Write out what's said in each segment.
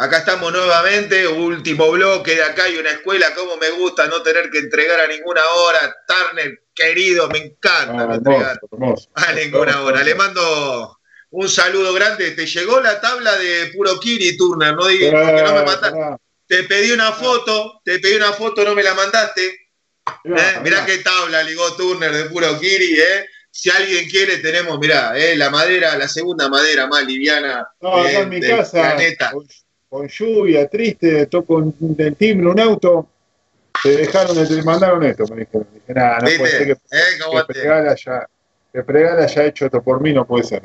Acá estamos nuevamente, último bloque de acá y una escuela, como me gusta no tener que entregar a ninguna hora. Turner, querido, me encanta no, entregar a ninguna hora. Le mando un saludo grande. ¿Te llegó la tabla de puro Kiri, Turner? No digas que no me mandaste. Te pedí una foto, te pedí una foto, no me la mandaste. ¿Eh? Mirá qué tabla ligó Turner de puro Kiri, ¿eh? Si alguien quiere, tenemos, mirá, ¿eh? la madera, la segunda madera más liviana. No, acá en mi casa. Con, lluvia, triste, toco el timbre un auto. Te dejaron, te mandaron esto, me dijeron. Dije, nada, no puede ser que, ¿Eh? que, Pregala ya, que Pregala haya hecho esto por mí, no puede ser.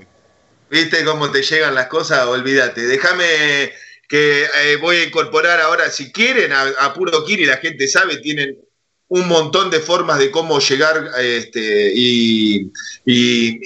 ¿Viste cómo te llegan las cosas? Olvídate. Déjame que eh, voy a incorporar ahora, si quieren, a, Puro Kiri, la gente sabe, tienen un montón de formas de cómo llegar este, y,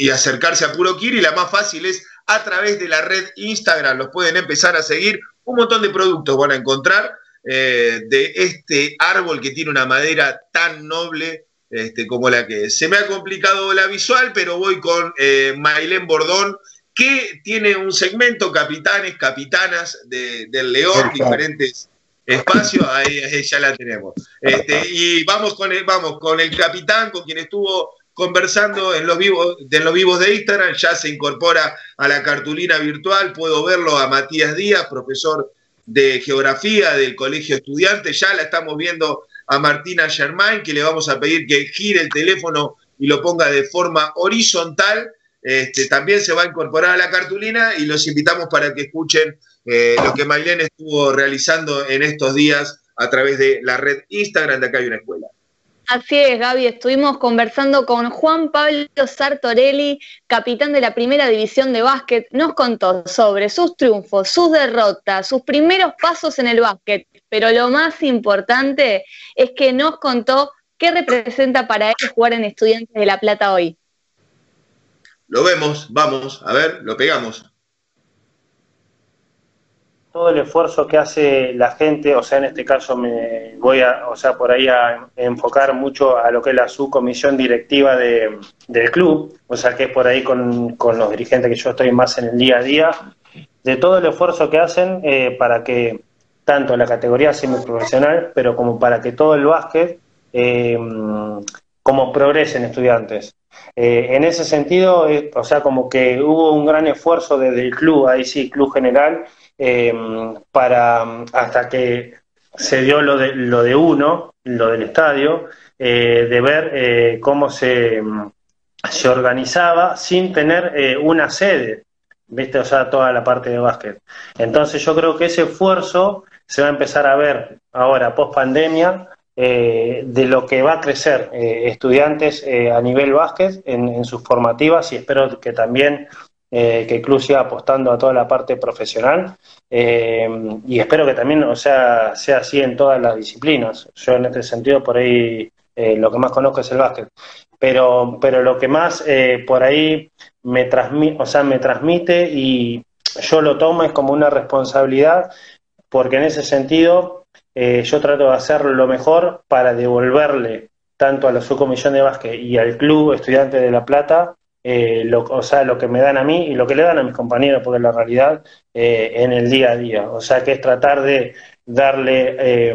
acercarse a Puro Kiri. La más fácil es a través de la red Instagram. Los pueden empezar a seguir. Un montón de productos van a encontrar eh, de este árbol que tiene una madera tan noble este, como la que es. Se me ha complicado la visual, pero voy con eh, Mailén Bordón que tiene un segmento capitanes, capitanas del León, diferentes espacios, ahí, ya la tenemos. Este, y vamos con, el, vamos con el capitán, con quien estuvo conversando en los vivos de los vivos de Instagram, ya se incorpora a la cartulina virtual, puedo verlo a Matías Díaz, profesor de geografía del Colegio Estudiante, ya la estamos viendo a Martina Germain, que le vamos a pedir que gire el teléfono y lo ponga de forma horizontal este, también se va a incorporar a la cartulina y los invitamos para que escuchen eh, lo que Mailén estuvo realizando en estos días a través de la red Instagram de Acá hay una escuela. Así es, Gaby. Estuvimos conversando con Juan Pablo Sartorelli, capitán de la primera división de básquet. Nos contó sobre sus triunfos, sus derrotas, sus primeros pasos en el básquet. Pero lo más importante es que nos contó qué representa para él jugar en Estudiantes de La Plata hoy. Lo vemos, vamos, a ver, lo pegamos. Todo el esfuerzo que hace la gente, o sea, en este caso me voy a, o sea, por ahí a enfocar mucho a lo que es la subcomisión directiva de, del club, o sea, que es por ahí con, con, los dirigentes que yo estoy más en el día a día, de todo el esfuerzo que hacen eh, para que tanto la categoría semiprofesional, pero como para que todo el básquet eh, como progresen estudiantes. Eh, en ese sentido, eh, o sea, como que hubo un gran esfuerzo desde el club, ahí sí, club general, eh, para hasta que se dio lo de, lo de uno, lo del estadio, de ver cómo se, se organizaba sin tener una sede, ¿viste? O sea, toda la parte de básquet. Entonces yo creo que ese esfuerzo se va a empezar a ver ahora, post pandemia, eh, de lo que va a crecer eh, estudiantes eh, a nivel básquet en, sus formativas y espero que también que el club siga apostando a toda la parte profesional y espero que también o sea, sea así en todas las disciplinas. Yo en este sentido por ahí lo que más conozco es el básquet. Pero, pero lo que más por ahí me transmite, o sea, me transmite y yo lo tomo es como una responsabilidad porque en ese sentido eh, yo trato de hacer lo mejor para devolverle tanto a la subcomisión de básquet y al club estudiante de La Plata, eh, lo, o sea, lo que me dan a mí y lo que le dan a mis compañeros, porque la realidad eh, en el día a día. O sea, que es tratar de darle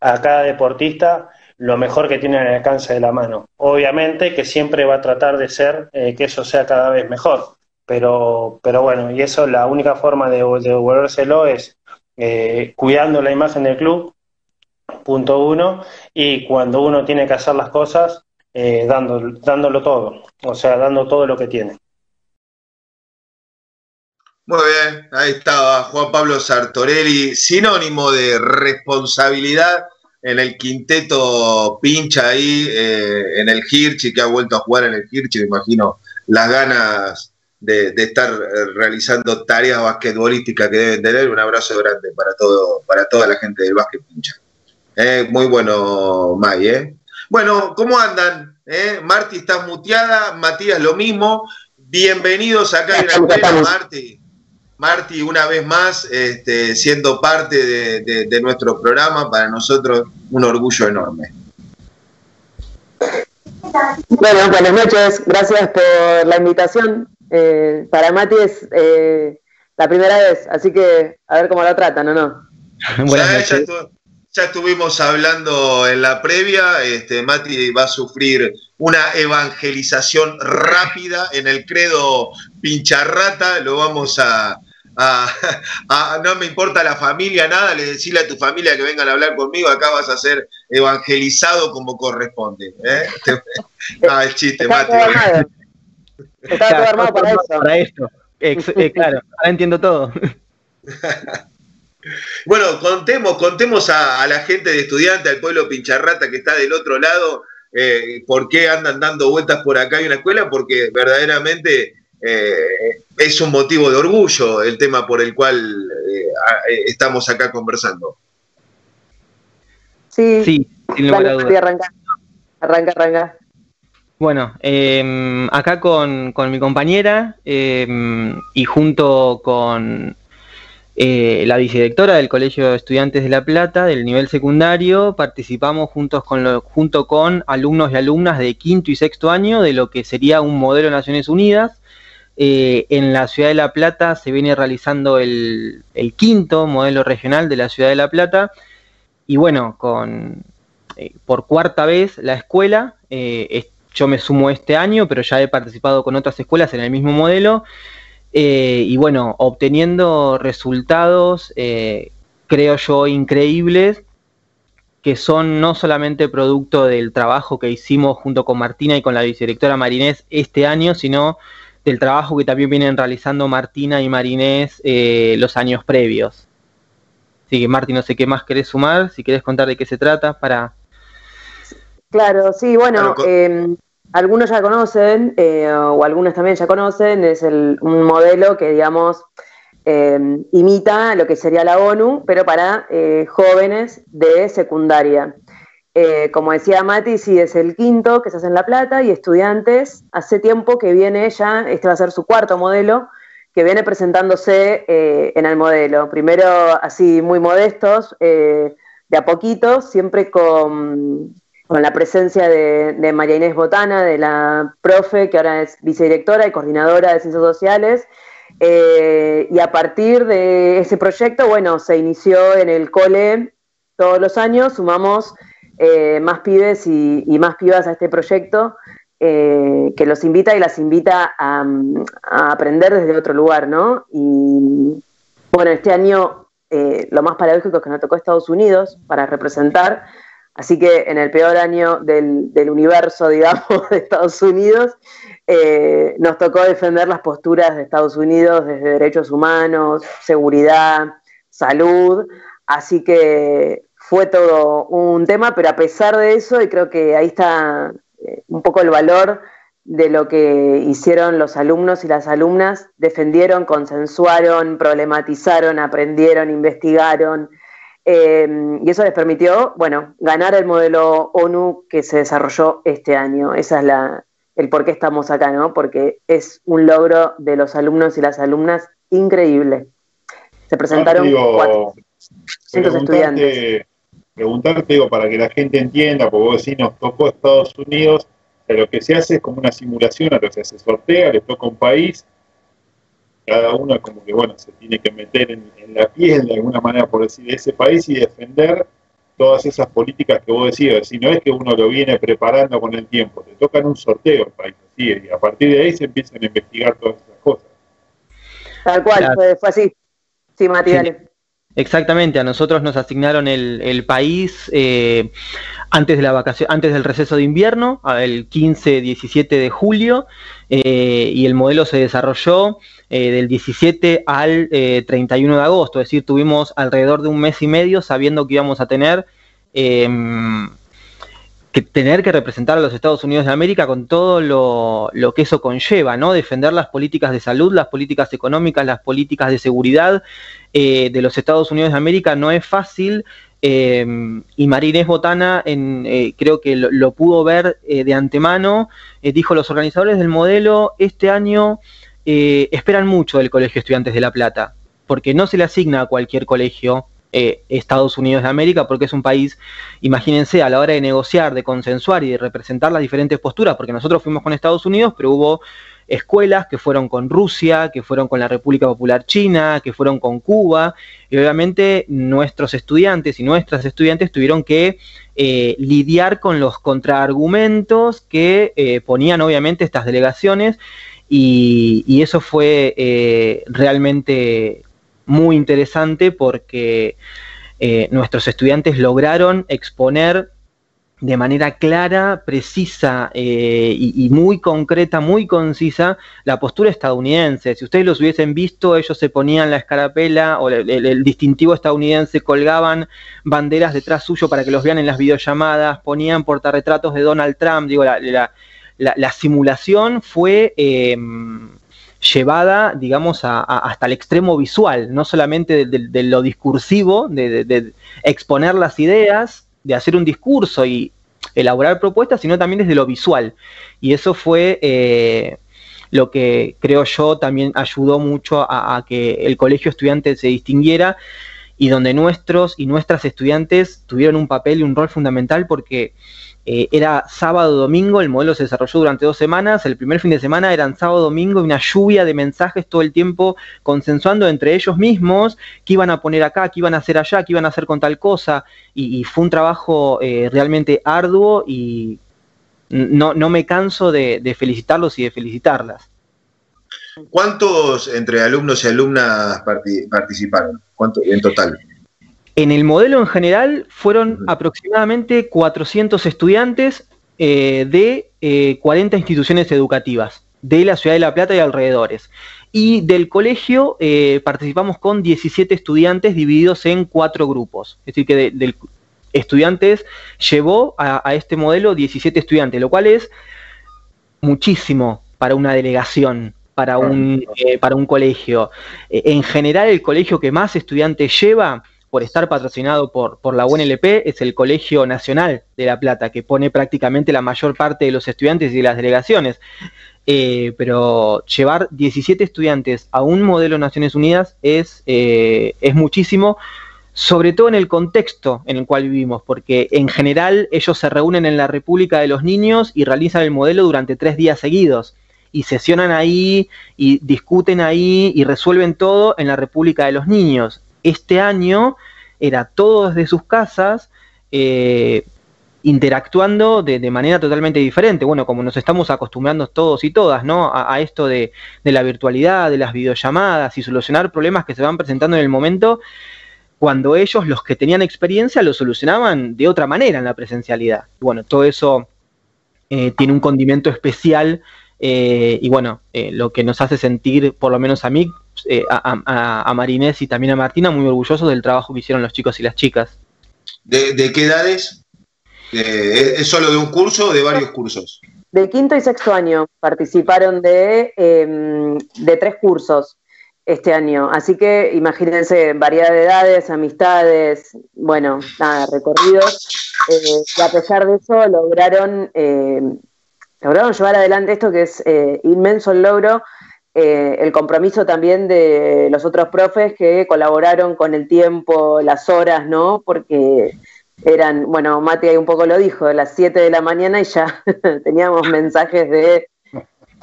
a cada deportista lo mejor que tiene al alcance de la mano. Obviamente que siempre va a tratar de ser que eso sea cada vez mejor, pero, pero bueno, y eso la única forma de, de devolvérselo es eh, cuidando la imagen del club, punto uno, y cuando uno tiene que hacer las cosas, eh, dándolo todo, o sea, dando todo lo que tiene. Muy bien, ahí estaba Juan Pablo Sartorelli, sinónimo de responsabilidad en el quinteto pincha ahí, eh, en el Hirchi, que ha vuelto a jugar en el Hirchi, me imagino las ganas de, estar eh, realizando tareas basquetbolísticas que deben tener. Un abrazo grande para todo, para toda la gente del básquet pincha. Muy bueno, May, ¿eh? Bueno, ¿cómo andan? ¿Eh? Marti, estás muteada, Matías lo mismo. Bienvenidos acá en la escuela, Marti. Marti, una vez más, este, siendo parte de, de nuestro programa, para nosotros un orgullo enorme. Bueno, buenas noches, gracias por la invitación. Eh, para Mati es, eh, la primera vez, así que a ver cómo la tratan, ¿o no? ya, estuvimos hablando en la previa, este, Mati va a sufrir una evangelización rápida en el credo pincharrata, lo vamos a, no me importa la familia, nada, le decirle a tu familia que vengan a hablar conmigo, acá vas a ser evangelizado como corresponde. ¿eh? ah, el chiste, Mati. Está todo armado para eso. Para esto. Eh, claro, ahora entiendo todo. Bueno, contemos, contemos a, la gente de estudiantes, al pueblo pincharrata que está del otro lado, eh, por qué andan dando vueltas por acá en una escuela, porque verdaderamente eh, es un motivo de orgullo el tema por el cual estamos acá conversando. Sí, sí sin lugar a dudas. Arranca, arranca, arranca. Bueno, em, acá con, mi compañera em, y junto con eh, la vicedirectora del Colegio de Estudiantes de La Plata del nivel secundario, participamos juntos con junto con alumnos y alumnas de quinto y sexto año de lo que sería un modelo de Naciones Unidas. Eh, en la ciudad de La Plata se viene realizando el, quinto modelo regional de la ciudad de La Plata y bueno, con, eh, por cuarta vez la escuela yo me sumo este año, pero ya he participado con otras escuelas en el mismo modelo. Eh, y bueno, obteniendo resultados, eh, creo yo, increíbles, que son no solamente producto del trabajo que hicimos junto con Martina y con la vicedirectora Marinés este año, sino del trabajo que también vienen realizando Martina y Marinés eh, los años previos. Así que Martín, no sé qué más querés sumar, si querés contar de qué se trata para... Claro, sí, bueno, em, algunos ya conocen, eh, o algunos también ya conocen, es un modelo que, digamos, eh, imita lo que sería la ONU, pero para eh, jóvenes de secundaria. como decía Mati, sí es el quinto que se hace en La Plata y estudiantes, hace tiempo que viene ya, este va a ser su cuarto modelo, que viene presentándose en el modelo. Primero así muy modestos, de a poquito, siempre con con la presencia de, María Inés Botana, de la profe, que ahora es vicedirectora y coordinadora de Ciencias Sociales. Eh, y a partir de ese proyecto, bueno, se inició en el cole todos los años, sumamos eh, más pibes y, más pibas a este proyecto, eh, que los invita y las invita a, a, aprender desde otro lugar, ¿no? Y bueno, este año lo más paradójico es que nos tocó Estados Unidos para representar Así que en el peor año del, universo, digamos, de Estados Unidos, eh, nos tocó defender las posturas de Estados Unidos desde derechos humanos, seguridad, salud. Así que fue todo un tema, pero a pesar de eso, y creo que ahí está eh, un poco el valor de lo que hicieron los alumnos y las alumnas, defendieron, consensuaron, problematizaron, aprendieron, investigaron, Em, y eso les permitió, bueno, ganar el modelo ONU que se desarrolló este año. Esa es la, el por qué estamos acá, ¿no? Porque es un logro de los alumnos y las alumnas increíble. Se presentaron cuatro estudiantes. Preguntarte, digo, para que la gente entienda, porque vos decís, nos tocó Estados Unidos, lo que se hace es como una simulación a lo que se sortea, le toca un país, cada uno como que, bueno, se tiene que meter en, la piel de alguna manera, por decir, de ese país y defender todas esas políticas que vos decías. Si no es que uno lo viene preparando con el tiempo, te toca en un sorteo el país, así, y a partir de ahí se empiezan a investigar todas esas cosas. Tal cual, fue, así. Sí, Mati, Exactamente, a nosotros nos asignaron el, país eh, antes de la vacación, antes del receso de invierno, el 15-17 de julio, eh, y el modelo se desarrolló eh, del 17 al 31 de agosto, es decir, tuvimos alrededor de un mes y medio sabiendo que íbamos a tener em, que tener que representar a los Estados Unidos de América con todo lo, lo, que eso conlleva, ¿no? Defender las políticas de salud, las políticas económicas, las políticas de seguridad eh, de los Estados Unidos de América no es fácil. Eh, y Marinés Botana en, eh, creo que lo, pudo ver de antemano. dijo los organizadores del modelo, este año esperan mucho del Colegio Estudiantes de La Plata, porque no se le asigna a cualquier colegio eh, Estados Unidos de América, porque es un país, imagínense, a la hora de negociar, de consensuar y de representar las diferentes posturas, porque nosotros fuimos con Estados Unidos, pero hubo escuelas que fueron con Rusia, que fueron con la República Popular China, que fueron con Cuba, y obviamente nuestros estudiantes y nuestras estudiantes tuvieron que eh, lidiar con los contraargumentos que eh, ponían obviamente estas delegaciones, y, eso fue realmente muy interesante porque nuestros estudiantes lograron exponer de manera clara, precisa eh, y, muy concreta, muy concisa, la postura estadounidense. Si ustedes los hubiesen visto, ellos se ponían la escarapela o el, distintivo estadounidense, colgaban banderas detrás suyo para que los vean en las videollamadas, ponían portarretratos de Donald Trump. Digo, la, simulación fue em, llevada, digamos, hasta el extremo visual, no solamente de, lo discursivo, de exponer las ideas, de hacer un discurso y elaborar propuestas, sino también desde lo visual. Y eso fue eh, lo que creo yo también ayudó mucho a, que el colegio estudiante se distinguiera y donde nuestros y nuestras estudiantes tuvieron un papel y un rol fundamental porque eh, era sábado, domingo, el modelo se desarrolló durante dos semanas, el primer fin de semana eran sábado, domingo y una lluvia de mensajes todo el tiempo consensuando entre ellos mismos qué iban a poner acá, qué iban a hacer allá, qué iban a hacer con tal cosa, y, fue un trabajo eh, realmente arduo y no, me canso de, felicitarlos y de felicitarlas. ¿Cuántos entre alumnos y alumnas participaron? ¿Cuánto en total? En el modelo en general fueron aproximadamente 400 estudiantes eh, de 40 eh, instituciones educativas de la ciudad de La Plata y alrededores. Y del colegio eh, participamos con 17 estudiantes divididos en cuatro grupos. Es decir, que del estudiantes llevó a, este modelo 17 estudiantes, lo cual es muchísimo para una delegación, para un, para un colegio. en general, el colegio que más estudiantes lleva por estar patrocinado por, por la UNLP, es el Colegio Nacional de La Plata, que pone prácticamente la mayor parte de los estudiantes y de las delegaciones. Eh, pero llevar 17 estudiantes a un modelo Naciones Unidas es, eh, es muchísimo, sobre todo en el contexto en el cual vivimos, porque en general ellos se reúnen en la República de los Niños y realizan el modelo durante tres días seguidos y sesionan ahí y discuten ahí y resuelven todo en la República de los Niños este año era todo desde sus casas, eh, interactuando de, manera totalmente diferente. Bueno, como nos estamos acostumbrando todos y todas, ¿no? A, esto de, la virtualidad, de las videollamadas y solucionar problemas que se van presentando en el momento, cuando ellos, los que tenían experiencia, lo solucionaban de otra manera en la presencialidad. bueno, todo eso eh, tiene un condimento especial eh, y bueno, lo que nos hace sentir, por lo menos a mí, eh, a, Marinés y también a Martina muy orgullosos del trabajo que hicieron los chicos y las chicas. ¿De, qué edades? ¿Es solo de un curso o de varios cursos? De quinto y sexto año participaron de, em, de tres cursos este año. Así que imagínense, variedad de edades, amistades, bueno, nada, recorridos. Eh, y a pesar de eso lograron, eh, lograron llevar adelante esto que es inmenso el logro eh, el compromiso también de los otros profes que colaboraron con el tiempo, las horas, ¿no? Porque eran, bueno, Mati ahí un poco lo dijo, las 7 de la mañana y ya teníamos mensajes de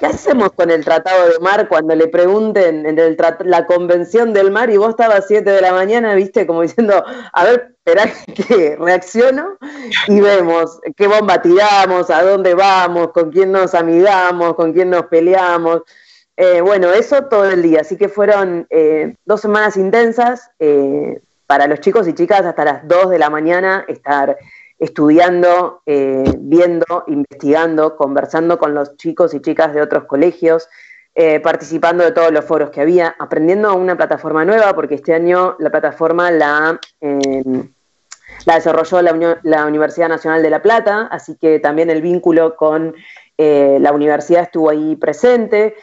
¿qué hacemos con el tratado de mar cuando le pregunten en la convención del mar y vos estabas a 7 de la mañana, viste, como diciendo, a ver, espera que reacciono y vemos qué bomba tiramos, a dónde vamos, con quién nos amigamos, con quién nos peleamos. Eh, bueno, eso todo el día, así que fueron eh, dos semanas intensas eh, para los chicos y chicas hasta las 2 de la mañana estar estudiando, viendo, investigando, conversando con los chicos y chicas de otros colegios, participando de todos los foros que había, aprendiendo una plataforma nueva, porque este año la plataforma la, la desarrolló la, Universidad Nacional de La Plata, así que también el vínculo con la universidad estuvo ahí presente.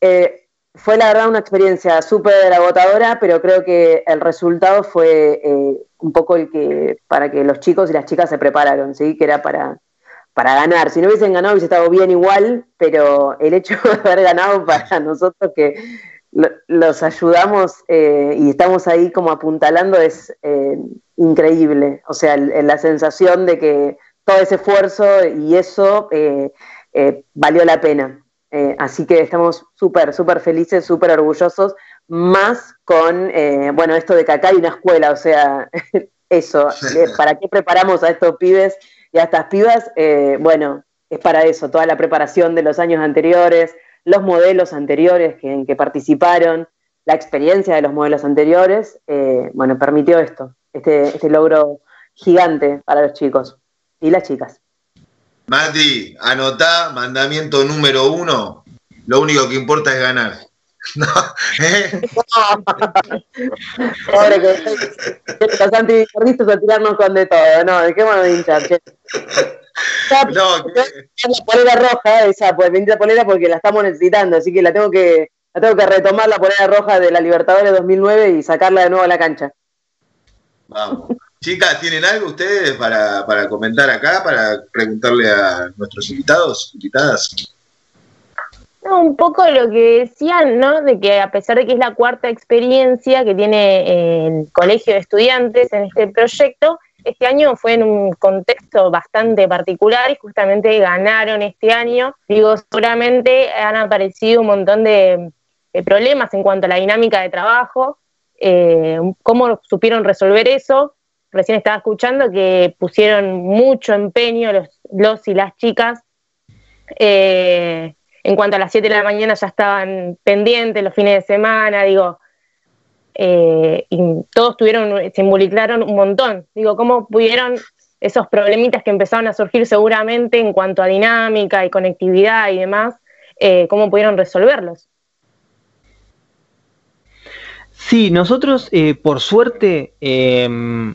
Eh, fue la verdad una experiencia súper agotadora, pero creo que el resultado fue eh, un poco el que, para que los chicos y las chicas se prepararon, ¿sí? que era para, para ganar. Si no hubiesen ganado hubiese estado bien igual, pero el hecho de haber ganado para nosotros que los ayudamos eh, y estamos ahí como apuntalando es increíble. O sea, la sensación de que todo ese esfuerzo y eso valió la pena. Eh, así que estamos súper, súper felices, súper orgullosos, más con, eh, bueno, esto de que acá hay una escuela, o sea, eso, ¿para qué preparamos a estos pibes y a estas pibas? Eh, bueno, es para eso, toda la preparación de los años anteriores, los modelos anteriores que, en que participaron, la experiencia de los modelos anteriores, bueno, permitió esto, este, este logro gigante para los chicos y las chicas. Mati, anotá, mandamiento número uno, lo único que importa es ganar. No, ¿eh? Pobre que los anticornistas a tirarnos con de todo, no, dejémonos de hinchar. No, la polera roja, esa pues la polera porque la estamos necesitando, así que la tengo que la tengo que retomar la polera roja de la Libertadores 2009 y sacarla de nuevo a la cancha. Vamos. Chicas, ¿tienen algo ustedes para, comentar acá, para preguntarle a nuestros invitados, invitadas? un poco lo que decían, ¿no? De que a pesar de que es la cuarta experiencia que tiene el Colegio de Estudiantes en este proyecto, este año fue en un contexto bastante particular y justamente ganaron este año. Digo, seguramente han aparecido un montón de, problemas en cuanto a la dinámica de trabajo, eh, cómo supieron resolver eso recién estaba escuchando que pusieron mucho empeño los, los y las chicas. Eh, en cuanto a las 7 de la mañana ya estaban pendientes los fines de semana, digo, eh, y todos tuvieron, se involucraron un montón. Digo, ¿cómo pudieron esos problemitas que empezaron a surgir seguramente en cuanto a dinámica y conectividad y demás, eh, cómo pudieron resolverlos? Sí, nosotros, eh, por suerte, em,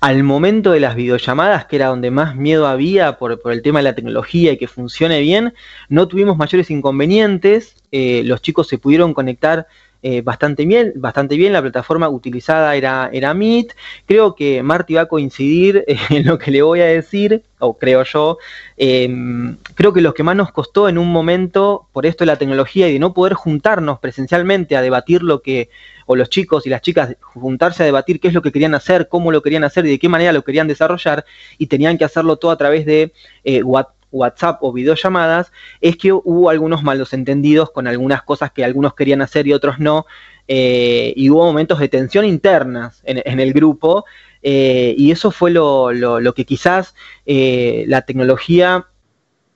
al momento de las videollamadas, que era donde más miedo había por, el tema de la tecnología y que funcione bien, no tuvimos mayores inconvenientes. Eh, los chicos se pudieron conectar eh, bastante, bien, bastante bien. La plataforma utilizada era, era Meet. Creo que Marty va a coincidir en lo que le voy a decir, o creo yo. Em, creo que lo que más nos costó en un momento, por esto de la tecnología y de no poder juntarnos presencialmente a debatir lo que, los chicos y las chicas juntarse a debatir qué es lo que querían hacer, cómo lo querían hacer y de qué manera lo querían desarrollar, y tenían que hacerlo todo a través de eh, WhatsApp o videollamadas, es que hubo algunos malos entendidos con algunas cosas que algunos querían hacer y otros no, eh, y hubo momentos de tensión internas en, el grupo, eh, y eso fue lo, que quizás la tecnología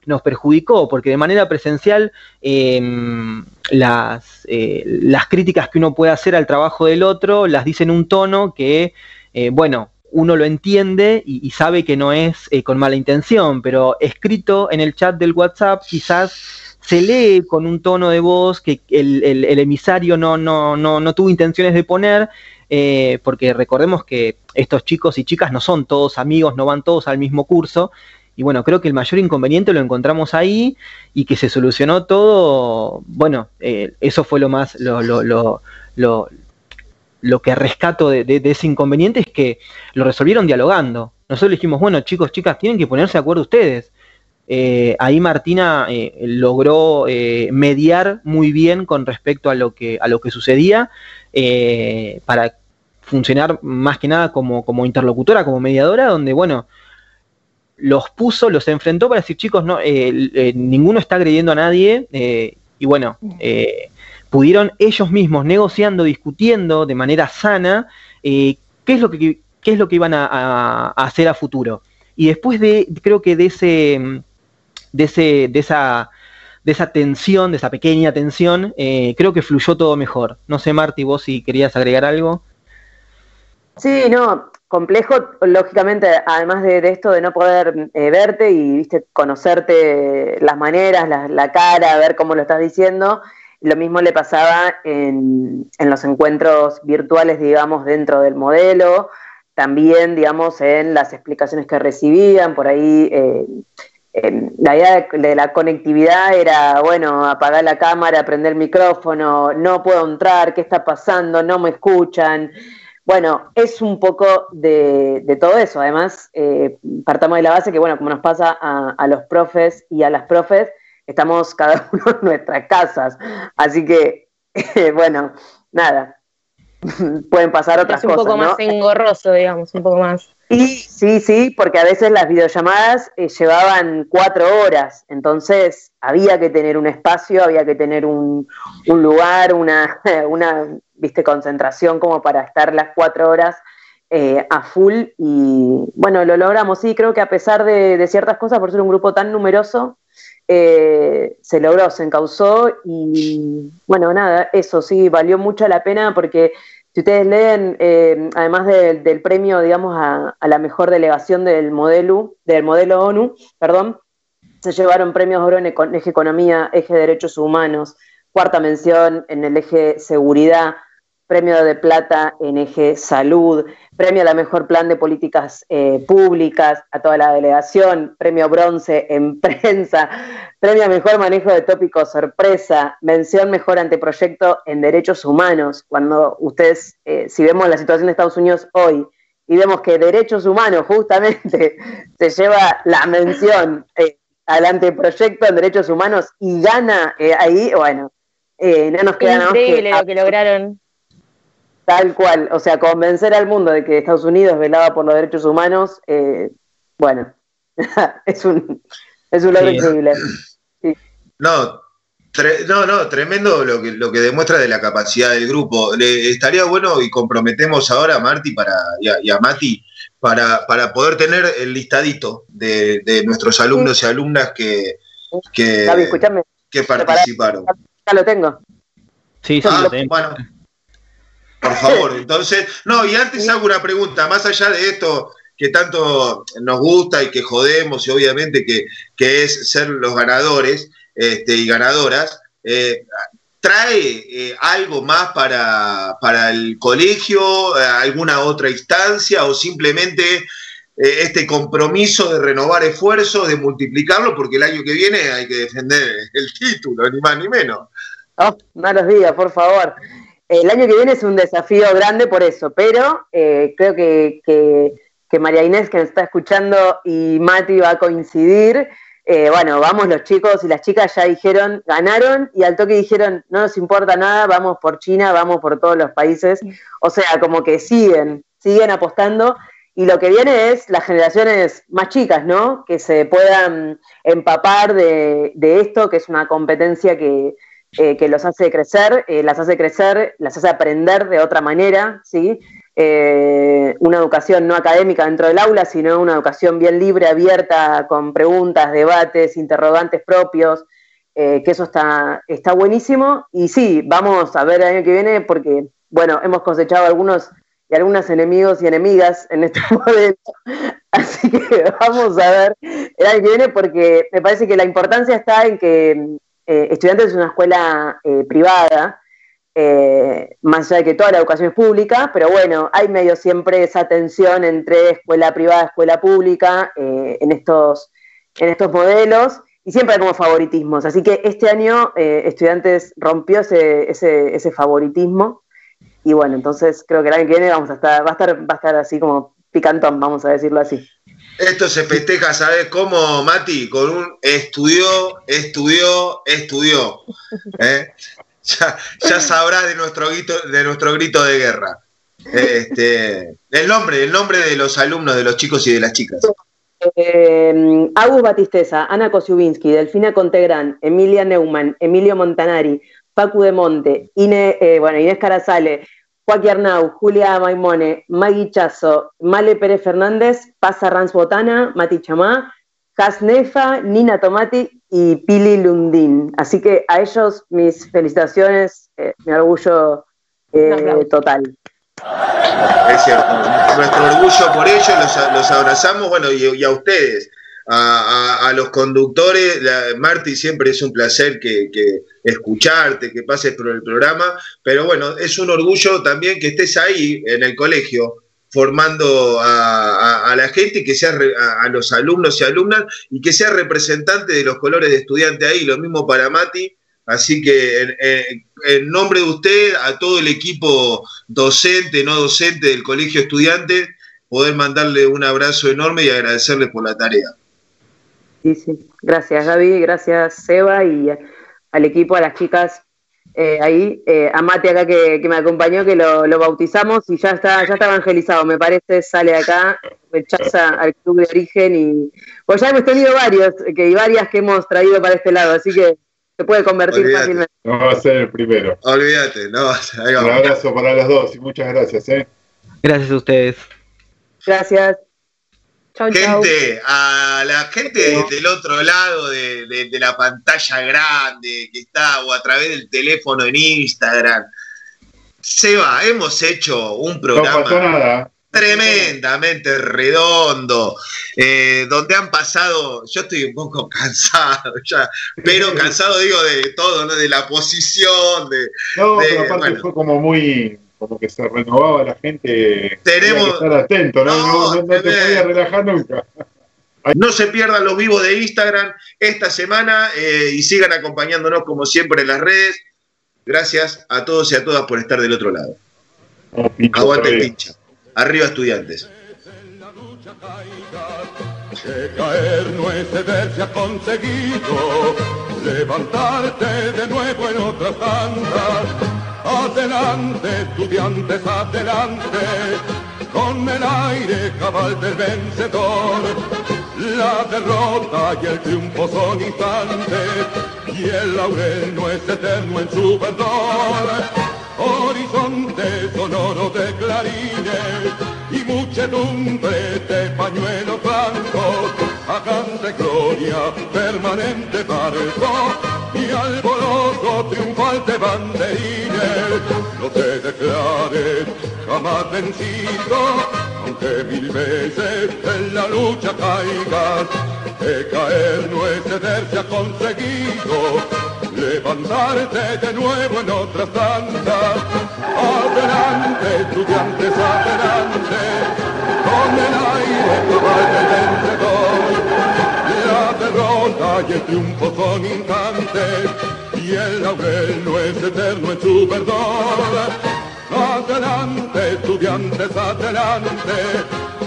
nos perjudicó, porque de manera presencial em, las, las críticas que uno puede hacer al trabajo del otro las dice en un tono que, bueno, uno lo entiende y, sabe que no es eh, con mala intención, pero escrito en el chat del WhatsApp quizás se lee con un tono de voz que el, emisario no, no, no, no, tuvo intenciones de poner, eh, porque recordemos que estos chicos y chicas no son todos amigos, no van todos al mismo curso, y bueno, creo que el mayor inconveniente lo encontramos ahí y que se solucionó todo, bueno, eh, eso fue lo más, lo, lo, lo, lo que rescato de, ese inconveniente es que lo resolvieron dialogando. Nosotros dijimos, bueno, chicos, chicas, tienen que ponerse de acuerdo ustedes. Eh, ahí Martina eh, logró eh, mediar muy bien con respecto a lo que, a lo que sucedía para funcionar más que nada como, como, interlocutora, como mediadora, donde, bueno, los puso, los enfrentó para decir, chicos, no, ninguno está agrediendo a nadie y bueno, pudieron ellos mismos negociando, discutiendo de manera sana eh, qué, es lo que, qué es lo que iban a, hacer a futuro. Y después de, creo que de ese, de ese, de esa, de esa tensión, de esa pequeña tensión, eh, creo que fluyó todo mejor. No sé, Marti, vos si querías agregar algo. Sí, no, complejo, lógicamente, además de, esto de no poder eh, verte y viste conocerte las maneras, la, cara, ver cómo lo estás diciendo, lo mismo le pasaba en, los encuentros virtuales, digamos, dentro del modelo, también, digamos, en las explicaciones que recibían, por ahí eh, la idea de, la conectividad era, bueno, apagar la cámara, prender el micrófono, no puedo entrar, ¿qué está pasando? No me escuchan. Bueno, es un poco de, todo eso. Además, eh, partamos de la base que, bueno, como nos pasa a, a los profes y a las profes, estamos cada uno en nuestras casas. Así que, bueno, nada, pueden pasar otras cosas. Es un poco más engorroso, digamos, un poco más. Y sí, sí, porque a veces las videollamadas eh, llevaban cuatro horas, entonces había que tener un espacio, había que tener un, lugar, una, una viste, concentración como para estar las cuatro horas eh, a full y bueno, lo logramos. Sí, creo que a pesar de, ciertas cosas, por ser un grupo tan numeroso, eh, se logró, se encausó y bueno, nada, eso sí, valió mucho la pena porque si ustedes leen, eh, además del premio, digamos, a, la mejor delegación del modelo, del modelo ONU, perdón, se llevaron premios oro en eje economía, eje derechos humanos, cuarta mención en el eje seguridad, premio de plata en eje salud, premio a la mejor plan de políticas eh, públicas a toda la delegación, premio bronce en prensa, premio a mejor manejo de tópicos sorpresa, mención mejor anteproyecto en derechos humanos. Cuando ustedes, eh, si vemos la situación de Estados Unidos hoy y vemos que derechos humanos justamente se lleva la mención eh, al anteproyecto en derechos humanos y gana ahí, bueno, no nos queda nada Increíble lo que lograron Tal cual, o sea, convencer al mundo de que Estados Unidos velaba por los derechos humanos, eh, bueno, es un, es un logro increíble. No, no, no, tremendo lo que, lo que demuestra de la capacidad del grupo. Le, estaría bueno y comprometemos ahora a Marti para, y, a, Mati para, para poder tener el listadito de, nuestros alumnos y alumnas que, que, que participaron. Ya lo tengo. Sí, sí, ah, bueno, por favor, entonces, no, y antes hago una pregunta, más allá de esto que tanto nos gusta y que jodemos y obviamente que, es ser los ganadores este, y ganadoras, eh, ¿trae eh, algo más para, para el colegio, eh, alguna otra instancia o simplemente este compromiso de renovar esfuerzos, de multiplicarlo, porque el año que viene hay que defender el título, ni más ni menos? Oh, malos días, por favor. El año que viene es un desafío grande por eso, pero eh, creo que, María Inés, que nos está escuchando, y Mati va a coincidir. Eh, bueno, vamos los chicos y las chicas ya dijeron, ganaron y al toque dijeron, no nos importa nada, vamos por China, vamos por todos los países. O sea, como que siguen, siguen apostando. Y lo que viene es las generaciones más chicas, ¿no? Que se puedan empapar de esto, que es una competencia que, eh, que los hace crecer, eh, las hace crecer, las hace aprender de otra manera, ¿sí? Eh, una educación no académica dentro del aula, sino una educación bien libre, abierta, con preguntas, debates, interrogantes propios, que eso está, está buenísimo. Y sí, vamos a ver el año que viene porque, bueno, hemos cosechado algunos y algunas enemigos y enemigas en este modelo. Así que vamos a ver el año que viene porque me parece que la importancia está en que eh, estudiantes de una escuela eh, privada, eh, más allá de que toda la educación es pública, pero bueno, hay medio siempre esa tensión entre escuela privada, escuela pública en, estos, en estos modelos y siempre hay como favoritismos. Así que este año estudiantes rompió ese, ese, ese, favoritismo y bueno, entonces creo que el año que viene vamos a estar, va a estar, va a estar así como picantón, vamos a decirlo así. Esto se festeja, ¿sabes cómo, Mati? Con un estudió, estudió, estudió. ¿eh? Ya, ya sabrás de nuestro grito, de nuestro grito de guerra. Este, el nombre, el nombre de los alumnos, de los chicos y de las chicas. Eh, Agus Batisteza, Ana Kosiubinsky, Delfina Contegrán, Emilia Neumann, Emilio Montanari, Pacu de Monte, eh, bueno, Inés Carazale, Joaquín Arnau, Julia Maimone, Magui Chazo, Male Pérez Fernández, Pasa Rans Botana, Mati Chamá, Nefa, Nina Tomati y Pili Lundín. Así que a ellos mis felicitaciones, eh, mi orgullo eh, total. Es cierto, nuestro orgullo por ellos, los, abrazamos, bueno, y a ustedes a, los conductores. Marti, siempre es un placer que, escucharte, que pases por el programa, pero bueno, es un orgullo también que estés ahí en el colegio formando a, la gente, que sea a, los alumnos y alumnas y que sea representante de los colores de estudiante ahí, lo mismo para Mati. Así que en, nombre de usted, a todo el equipo docente, no docente del Colegio Estudiante, poder mandarle un abrazo enorme y agradecerle por la tarea. Sí, sí. Gracias, Gaby. Gracias, Seba, y al equipo, a las chicas. eh, ahí, eh, a Mate acá que, me acompañó, que lo, bautizamos y ya está, ya está evangelizado, me parece, sale acá, rechaza al club de origen y pues ya hemos tenido varios, que, y varias que hemos traído para este lado, así que se puede convertir fácilmente. No va a ser el primero. Olvídate, no Un abrazo para las dos y muchas gracias. ¿eh? Gracias a ustedes. Gracias gente, a la gente del otro lado de, la pantalla grande que está o a través del teléfono en Instagram. Seba, hemos hecho un programa tremendamente redondo, eh, donde han pasado, yo estoy un poco cansado ya, pero cansado digo de todo, ¿no? De la posición, de... No, pero aparte fue como muy como que se renovaba la gente. Tenemos. Que estar atento, ¿no? No, te podía relajar nunca. No se pierdan los vivos de Instagram esta semana eh, y sigan acompañándonos como siempre en las redes. Gracias a todos y a todas por estar del otro lado. Aguante pincha. Arriba estudiantes. caer no es conseguido, levantarte de nuevo en otras tantas Adelante, estudiantes, adelante, con el aire cabal del vencedor. La derrota y el triunfo son instantes, y el laurel no es eterno en su verdor. Horizonte sonoro de clarines y muchedumbre de pañuelos blancos, hagan gloria permanente barco y alboroto triunfal de banderines. No te declares jamás vencido, aunque mil veces en la lucha caigas. De caer no es cederse ha conseguido, levantarte de nuevo en otras tantas. Adelante, estudiantes, adelante, con el aire cabal del vencedor derrota y el triunfo son instantes y el laurel no es eterno en su verdor. Adelante, estudiantes, adelante,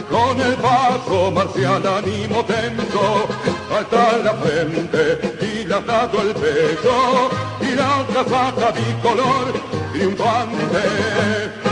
con el paso marcial ánimo tenso, alta la frente y dado el pecho y la casaca bicolor triunfante.